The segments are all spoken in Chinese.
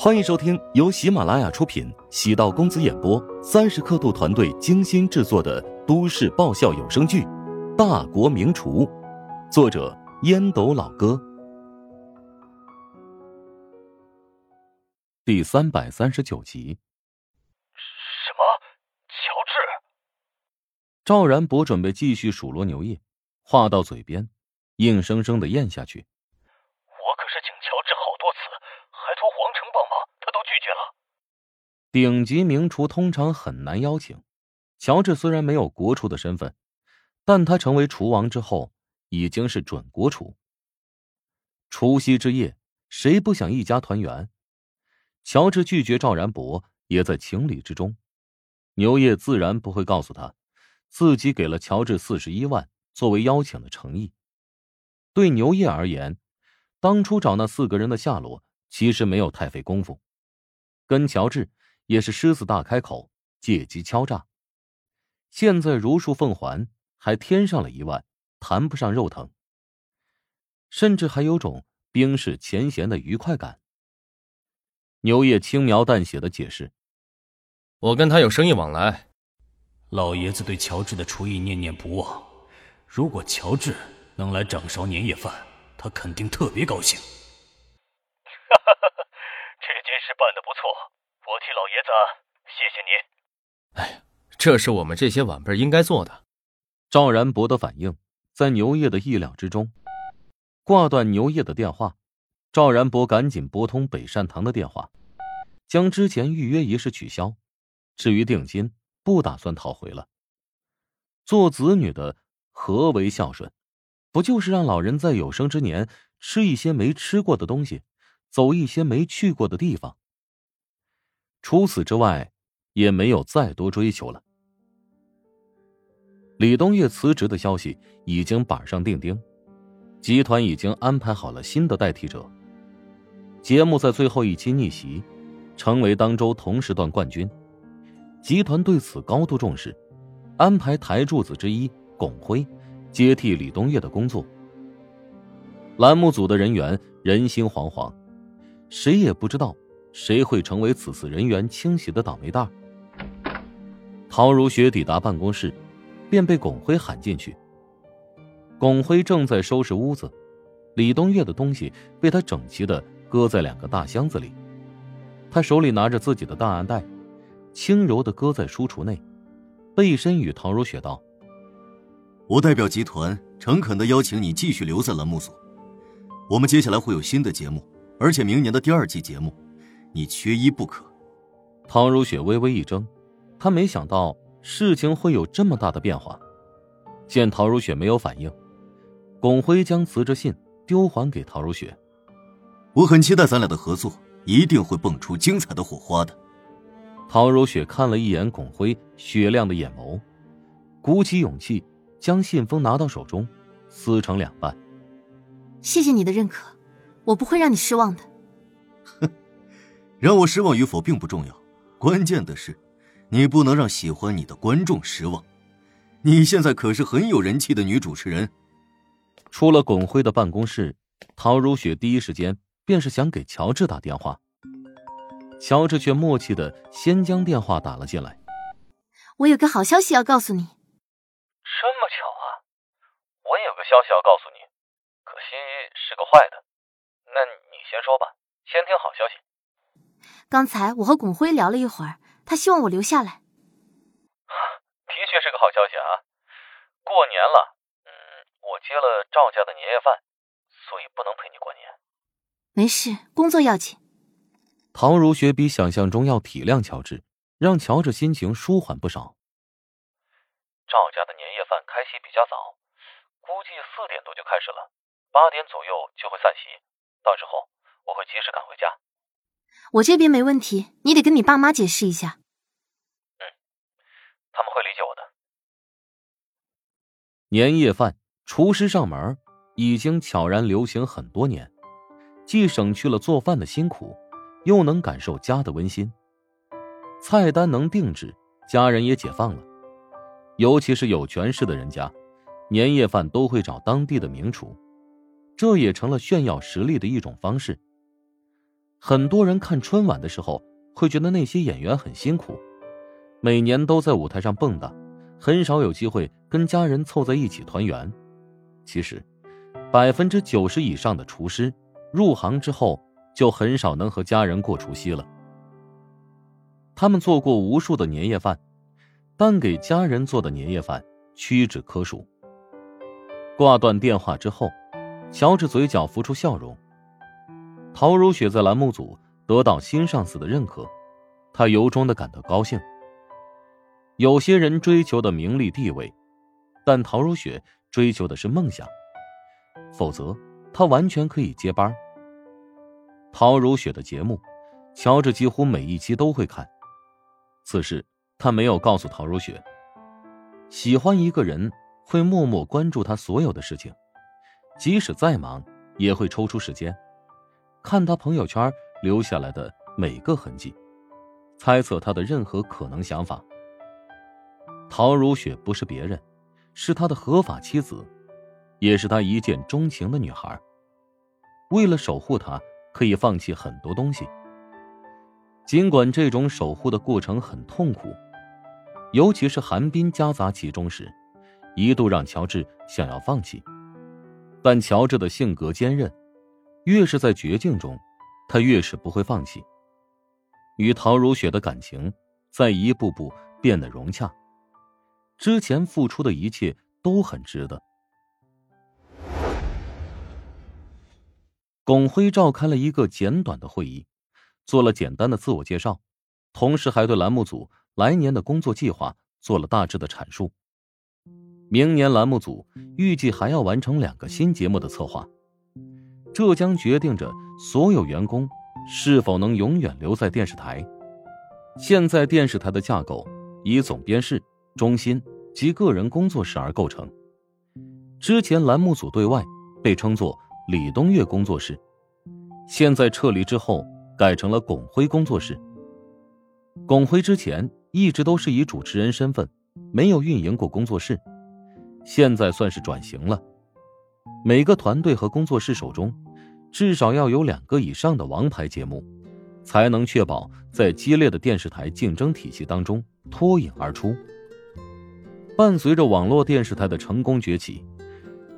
欢迎收听由喜马拉雅出品、喜道公子演播、三十刻度团队精心制作的都市爆笑有声剧《大国名厨》，作者烟斗老哥，第三百三十九集。什么？乔治？赵然博准备继续数落牛叶，话到嘴边，硬生生的咽下去。我可是请乔治好多次，还托皇城帮忙，他都拒绝了。顶级名厨通常很难邀请。乔治虽然没有国厨的身份，但他成为厨王之后，已经是准国厨。除夕之夜，谁不想一家团圆？乔治拒绝赵然博，也在情理之中。牛业自然不会告诉他，自己给了乔治四十一万作为邀请的诚意。对牛业而言，当初找那四个人的下落，其实没有太费功夫。跟乔治也是狮子大开口，借机敲诈。现在如数奉还，还添上了一万，谈不上肉疼，甚至还有种冰释前嫌的愉快感。牛业轻描淡写的解释：“我跟他有生意往来，老爷子对乔治的厨艺念念不忘。如果乔治能来掌勺年夜饭，他肯定特别高兴。”哈哈哈哈这件事办的不错，我替老爷子谢谢您。哎，这是我们这些晚辈应该做的。赵然博的反应在牛业的意料之中，挂断牛业的电话。赵然博赶紧拨通北善堂的电话，将之前预约仪式取消。至于定金，不打算讨回了。做子女的何为孝顺？不就是让老人在有生之年吃一些没吃过的东西，走一些没去过的地方？除此之外，也没有再多追求了。李东岳辞职的消息已经板上钉钉，集团已经安排好了新的代替者。节目在最后一期逆袭，成为当周同时段冠军。集团对此高度重视，安排台柱子之一巩辉接替李东岳的工作。栏目组的人员人心惶惶，谁也不知道谁会成为此次人员清洗的倒霉蛋。陶如雪抵达办公室，便被巩辉喊进去。巩辉正在收拾屋子，李东岳的东西被他整齐的。搁在两个大箱子里，他手里拿着自己的档案袋，轻柔的搁在书橱内，背身与陶如雪道：“我代表集团诚恳的邀请你继续留在栏目组，我们接下来会有新的节目，而且明年的第二季节目，你缺一不可。”陶如雪微微一怔，她没想到事情会有这么大的变化。见陶如雪没有反应，巩辉将辞职信丢还给陶如雪。我很期待咱俩的合作，一定会蹦出精彩的火花的。陶如雪看了一眼巩辉雪亮的眼眸，鼓起勇气将信封拿到手中，撕成两半。谢谢你的认可，我不会让你失望的。哼，让我失望与否并不重要，关键的是，你不能让喜欢你的观众失望。你现在可是很有人气的女主持人。出了巩辉的办公室，陶如雪第一时间。便是想给乔治打电话，乔治却默契的先将电话打了进来。我有个好消息要告诉你。这么巧啊！我也有个消息要告诉你，可惜是个坏的。那你先说吧，先听好消息。刚才我和巩辉聊了一会儿，他希望我留下来。的确是个好消息啊！过年了，嗯，我接了赵家的年夜饭，所以不能陪你过年。没事，工作要紧。陶如雪比想象中要体谅乔治，让乔治心情舒缓不少。赵家的年夜饭开席比较早，估计四点多就开始了，八点左右就会散席。到时候我会及时赶回家。我这边没问题，你得跟你爸妈解释一下。嗯，他们会理解我的。年夜饭，厨师上门，已经悄然流行很多年。既省去了做饭的辛苦，又能感受家的温馨。菜单能定制，家人也解放了。尤其是有权势的人家，年夜饭都会找当地的名厨，这也成了炫耀实力的一种方式。很多人看春晚的时候会觉得那些演员很辛苦，每年都在舞台上蹦跶，很少有机会跟家人凑在一起团圆。其实，百分之九十以上的厨师入行之后就很少能和家人过除夕了。他们做过无数的年夜饭，但给家人做的年夜饭屈指可数。挂断电话之后，乔治嘴角浮出笑容。陶如雪在栏目组得到新上司的认可，她由衷的感到高兴。有些人追求的名利地位，但陶如雪追求的是梦想，否则她完全可以接班。陶如雪的节目，乔治几乎每一期都会看。此事他没有告诉陶如雪。喜欢一个人会默默关注他所有的事情，即使再忙也会抽出时间。看他朋友圈留下来的每个痕迹，猜测他的任何可能想法。陶如雪不是别人，是他的合法妻子，也是他一见钟情的女孩。为了守护他，可以放弃很多东西。尽管这种守护的过程很痛苦，尤其是寒冰夹杂其中时，一度让乔治想要放弃。但乔治的性格坚韧。越是在绝境中，他越是不会放弃。与陶如雪的感情在一步步变得融洽，之前付出的一切都很值得。龚辉召开了一个简短的会议，做了简单的自我介绍，同时还对栏目组来年的工作计划做了大致的阐述。明年栏目组预计还要完成两个新节目的策划。这将决定着所有员工是否能永远留在电视台。现在电视台的架构以总编室、中心及个人工作室而构成。之前栏目组对外被称作李东岳工作室，现在撤离之后改成了巩辉工作室。巩辉之前一直都是以主持人身份，没有运营过工作室，现在算是转型了。每个团队和工作室手中，至少要有两个以上的王牌节目，才能确保在激烈的电视台竞争体系当中脱颖而出。伴随着网络电视台的成功崛起，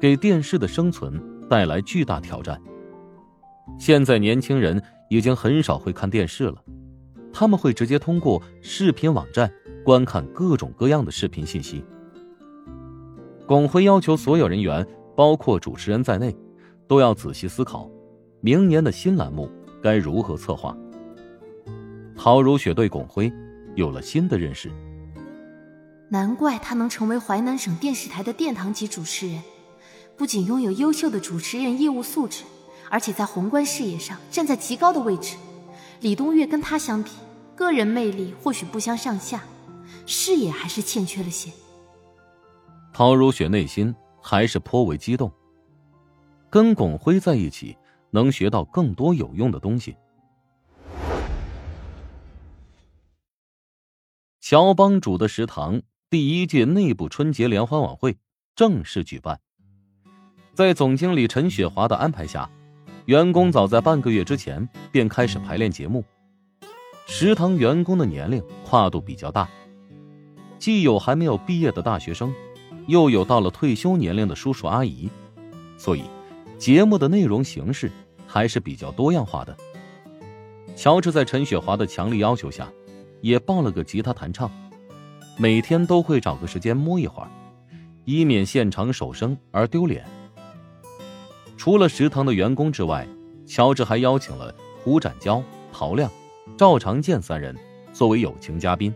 给电视的生存带来巨大挑战。现在年轻人已经很少会看电视了，他们会直接通过视频网站观看各种各样的视频信息。巩辉要求所有人员。包括主持人在内，都要仔细思考，明年的新栏目该如何策划。陶如雪对巩辉有了新的认识，难怪他能成为淮南省电视台的殿堂级主持人，不仅拥有优秀的主持人业务素质，而且在宏观视野上站在极高的位置。李东岳跟他相比，个人魅力或许不相上下，视野还是欠缺了些。陶如雪内心。还是颇为激动。跟巩辉在一起，能学到更多有用的东西。乔帮主的食堂第一届内部春节联欢晚会正式举办。在总经理陈雪华的安排下，员工早在半个月之前便开始排练节目。食堂员工的年龄跨度比较大，既有还没有毕业的大学生。又有到了退休年龄的叔叔阿姨，所以节目的内容形式还是比较多样化的。乔治在陈雪华的强力要求下，也报了个吉他弹唱，每天都会找个时间摸一会儿，以免现场手生而丢脸。除了食堂的员工之外，乔治还邀请了胡展娇、陶亮、赵长健三人作为友情嘉宾。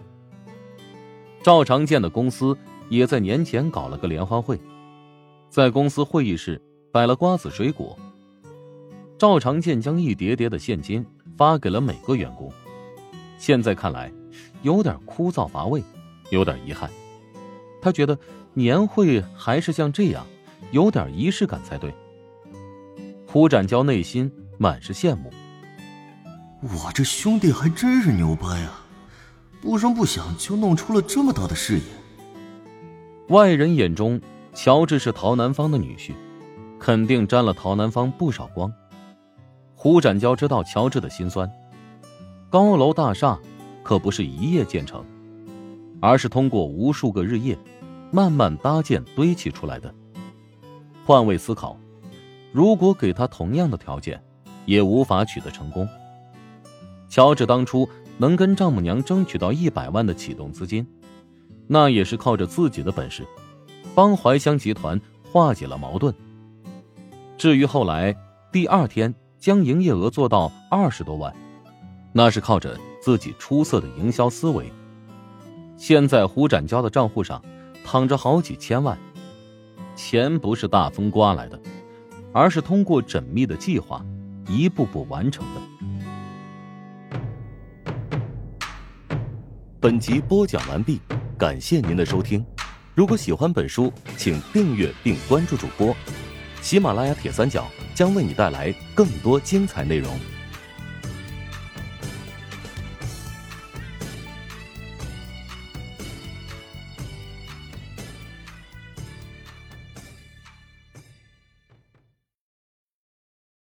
赵长健的公司。也在年前搞了个联欢会，在公司会议室摆了瓜子水果。赵长健将一叠叠的现金发给了每个员工。现在看来，有点枯燥乏味，有点遗憾。他觉得年会还是像这样，有点仪式感才对。胡展娇内心满是羡慕。我这兄弟还真是牛掰啊，不声不响就弄出了这么大的事业。外人眼中，乔治是陶南方的女婿，肯定沾了陶南方不少光。胡展娇知道乔治的心酸。高楼大厦可不是一夜建成，而是通过无数个日夜，慢慢搭建堆砌出来的。换位思考，如果给他同样的条件，也无法取得成功。乔治当初能跟丈母娘争取到一百万的启动资金，那也是靠着自己的本事，帮怀香集团化解了矛盾。至于后来第二天将营业额做到二十多万，那是靠着自己出色的营销思维。现在胡展娇的账户上躺着好几千万，钱不是大风刮来的，而是通过缜密的计划，一步步完成的。本集播讲完毕，感谢您的收听。如果喜欢本书，请订阅并关注主播。喜马拉雅铁三角将为你带来更多精彩内容。